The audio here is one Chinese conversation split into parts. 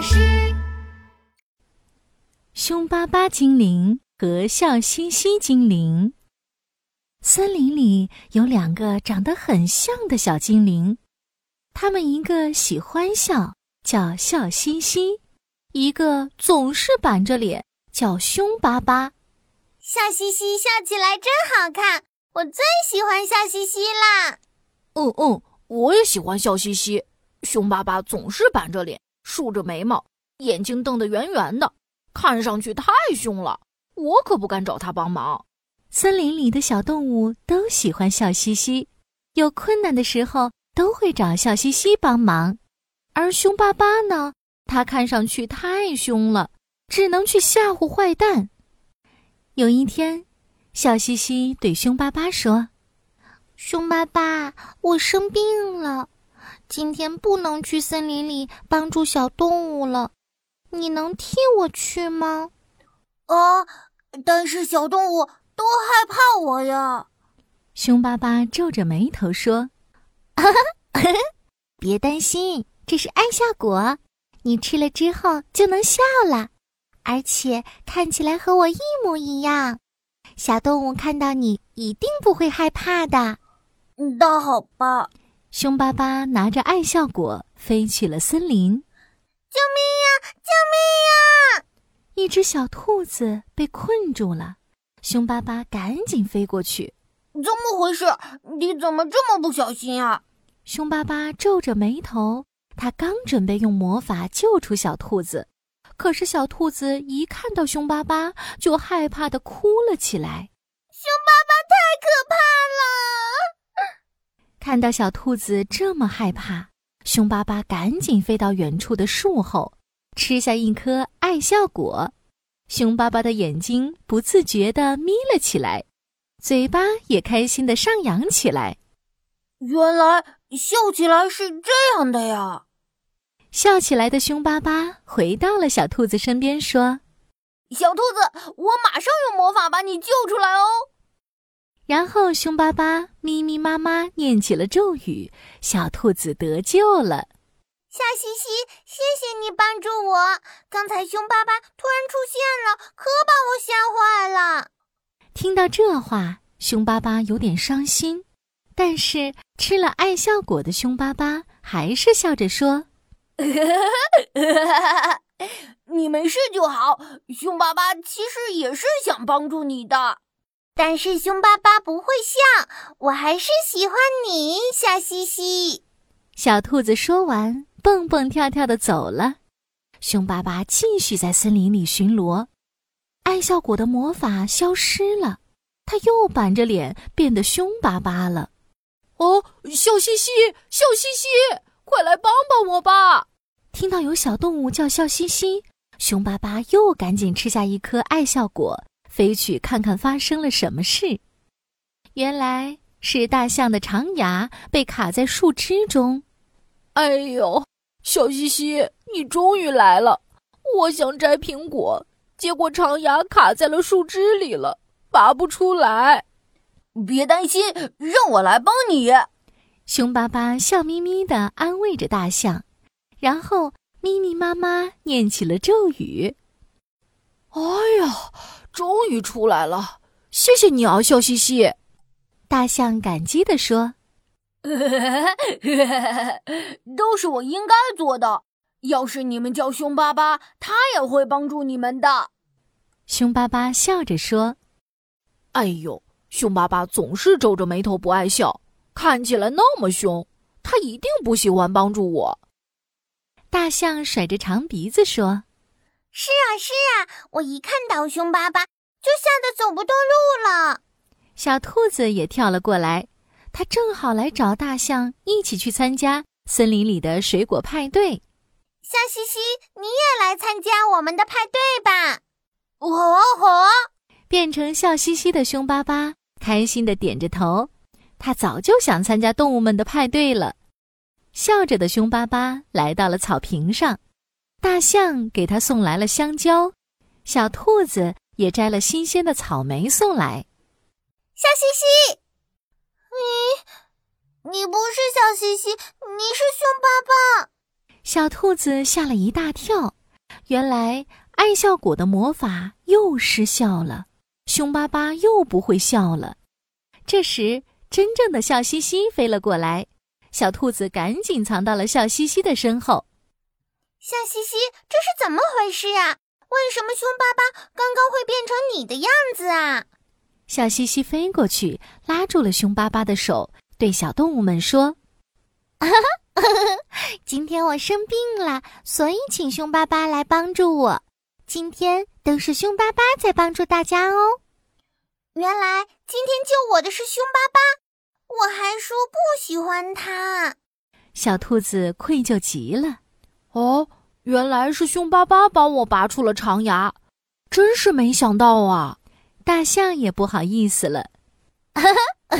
巴士。凶巴巴精灵和笑嘻嘻精灵。森林里有两个长得很像的小精灵，他们一个喜欢笑，叫笑嘻嘻；一个总是板着脸，叫凶巴巴。笑嘻嘻笑起来真好看，我最喜欢笑嘻嘻啦。嗯嗯，我也喜欢笑嘻嘻。凶巴巴总是板着脸，竖着眉毛，眼睛瞪得圆圆的，看上去太凶了。我可不敢找他帮忙。森林里的小动物都喜欢笑嘻嘻，有困难的时候都会找笑嘻嘻帮忙。而凶巴巴呢，他看上去太凶了，只能去吓唬坏蛋。有一天，笑嘻嘻对凶巴巴说：“凶巴巴，我生病了，今天不能去森林里帮助小动物了，你能替我去吗？”啊，但是小动物。都害怕我呀！凶巴巴皱着眉头说：“ 别担心，这是爱笑果，你吃了之后就能笑了，而且看起来和我一模一样。小动物看到你一定不会害怕的。”那好吧。凶巴巴拿着爱笑果飞去了森林。救命呀！救命呀！一只小兔子被困住了。凶巴巴赶紧飞过去，怎么回事？你怎么这么不小心啊？凶巴巴皱着眉头，他刚准备用魔法救出小兔子，可是小兔子一看到凶巴巴，就害怕的哭了起来。凶巴巴太可怕了！看到小兔子这么害怕，凶巴巴赶紧飞到远处的树后，吃下一颗爱笑果。凶巴巴的眼睛不自觉地眯了起来，嘴巴也开心地上扬起来。原来笑起来是这样的呀！笑起来的凶巴巴回到了小兔子身边，说：“小兔子，我马上用魔法把你救出来哦。”然后凶巴巴咪咪妈妈念起了咒语，小兔子得救了。笑嘻嘻，谢谢你帮助我。刚才凶巴巴突然出现了，可把我吓坏了。听到这话，凶巴巴有点伤心，但是吃了爱笑果的凶巴巴还是笑着说：“ 你没事就好。凶巴巴其实也是想帮助你的，但是凶巴巴不会笑，我还是喜欢你，笑嘻嘻。”小兔子说完。蹦蹦跳跳的走了，凶巴巴继续在森林里巡逻。爱笑果的魔法消失了，他又板着脸变得凶巴巴了。哦，笑嘻嘻，笑嘻嘻，快来帮帮我吧！听到有小动物叫笑嘻嘻，凶巴巴又赶紧吃下一颗爱笑果，飞去看看发生了什么事。原来是大象的长牙被卡在树枝中。哎呦！小西西，你终于来了！我想摘苹果，结果长牙卡在了树枝里了，拔不出来。别担心，让我来帮你。凶巴巴笑眯眯地安慰着大象，然后咪咪妈妈念起了咒语。哎呀，终于出来了！谢谢你啊，笑嘻嘻。大象感激地说。都是我应该做的。要是你们叫凶巴巴，他也会帮助你们的。凶巴巴笑着说：“哎呦，凶巴巴总是皱着眉头不爱笑，看起来那么凶，他一定不喜欢帮助我。”大象甩着长鼻子说：“是啊，是啊，我一看到凶巴巴就吓得走不动路了。”小兔子也跳了过来。它正好来找大象，一起去参加森林里的水果派对。笑嘻嘻，你也来参加我们的派对吧！好啊，好啊！变成笑嘻嘻的凶巴巴开心的点着头。他早就想参加动物们的派对了。笑着的凶巴巴来到了草坪上，大象给他送来了香蕉，小兔子也摘了新鲜的草莓送来。笑嘻嘻。你，你不是笑嘻嘻，你是凶巴巴。小兔子吓了一大跳，原来爱笑果的魔法又失效了，凶巴巴又不会笑了。这时，真正的笑嘻嘻飞了过来，小兔子赶紧藏到了笑嘻嘻的身后。笑嘻嘻，这是怎么回事呀？为什么凶巴巴刚刚会变成你的样子啊？笑嘻嘻飞过去，拉住了凶巴巴的手，对小动物们说：“今天我生病了，所以请凶巴巴来帮助我。今天都是凶巴巴在帮助大家哦。原来今天救我的是凶巴巴，我还说不喜欢他。”小兔子愧疚极了。哦，原来是凶巴巴帮我拔出了长牙，真是没想到啊！大象也不好意思了。哈 哈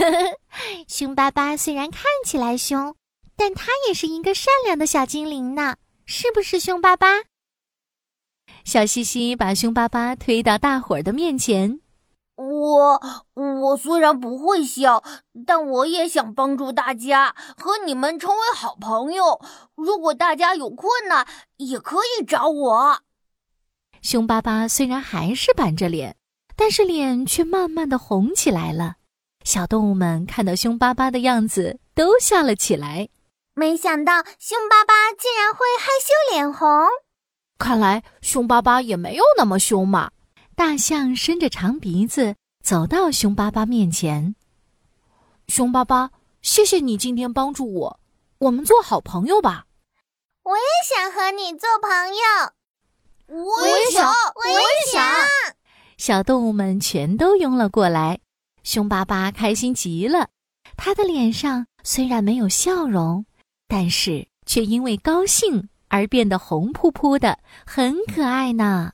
凶巴巴虽然看起来凶，但他也是一个善良的小精灵呢，是不是，凶巴巴？小西西把凶巴巴推到大伙儿的面前。我我虽然不会笑，但我也想帮助大家，和你们成为好朋友。如果大家有困难，也可以找我。凶巴巴虽然还是板着脸，但是脸却慢慢的红起来了。小动物们看到凶巴巴的样子，都笑了起来。没想到凶巴巴竟然会害羞脸红，看来凶巴巴也没有那么凶嘛。大象伸着长鼻子走到熊巴巴面前。熊巴巴，谢谢你今天帮助我，我们做好朋友吧。我也想和你做朋友。我也想，我也想。小动物们全都拥了过来。熊巴巴开心极了，他的脸上虽然没有笑容，但是却因为高兴而变得红扑扑的，很可爱呢。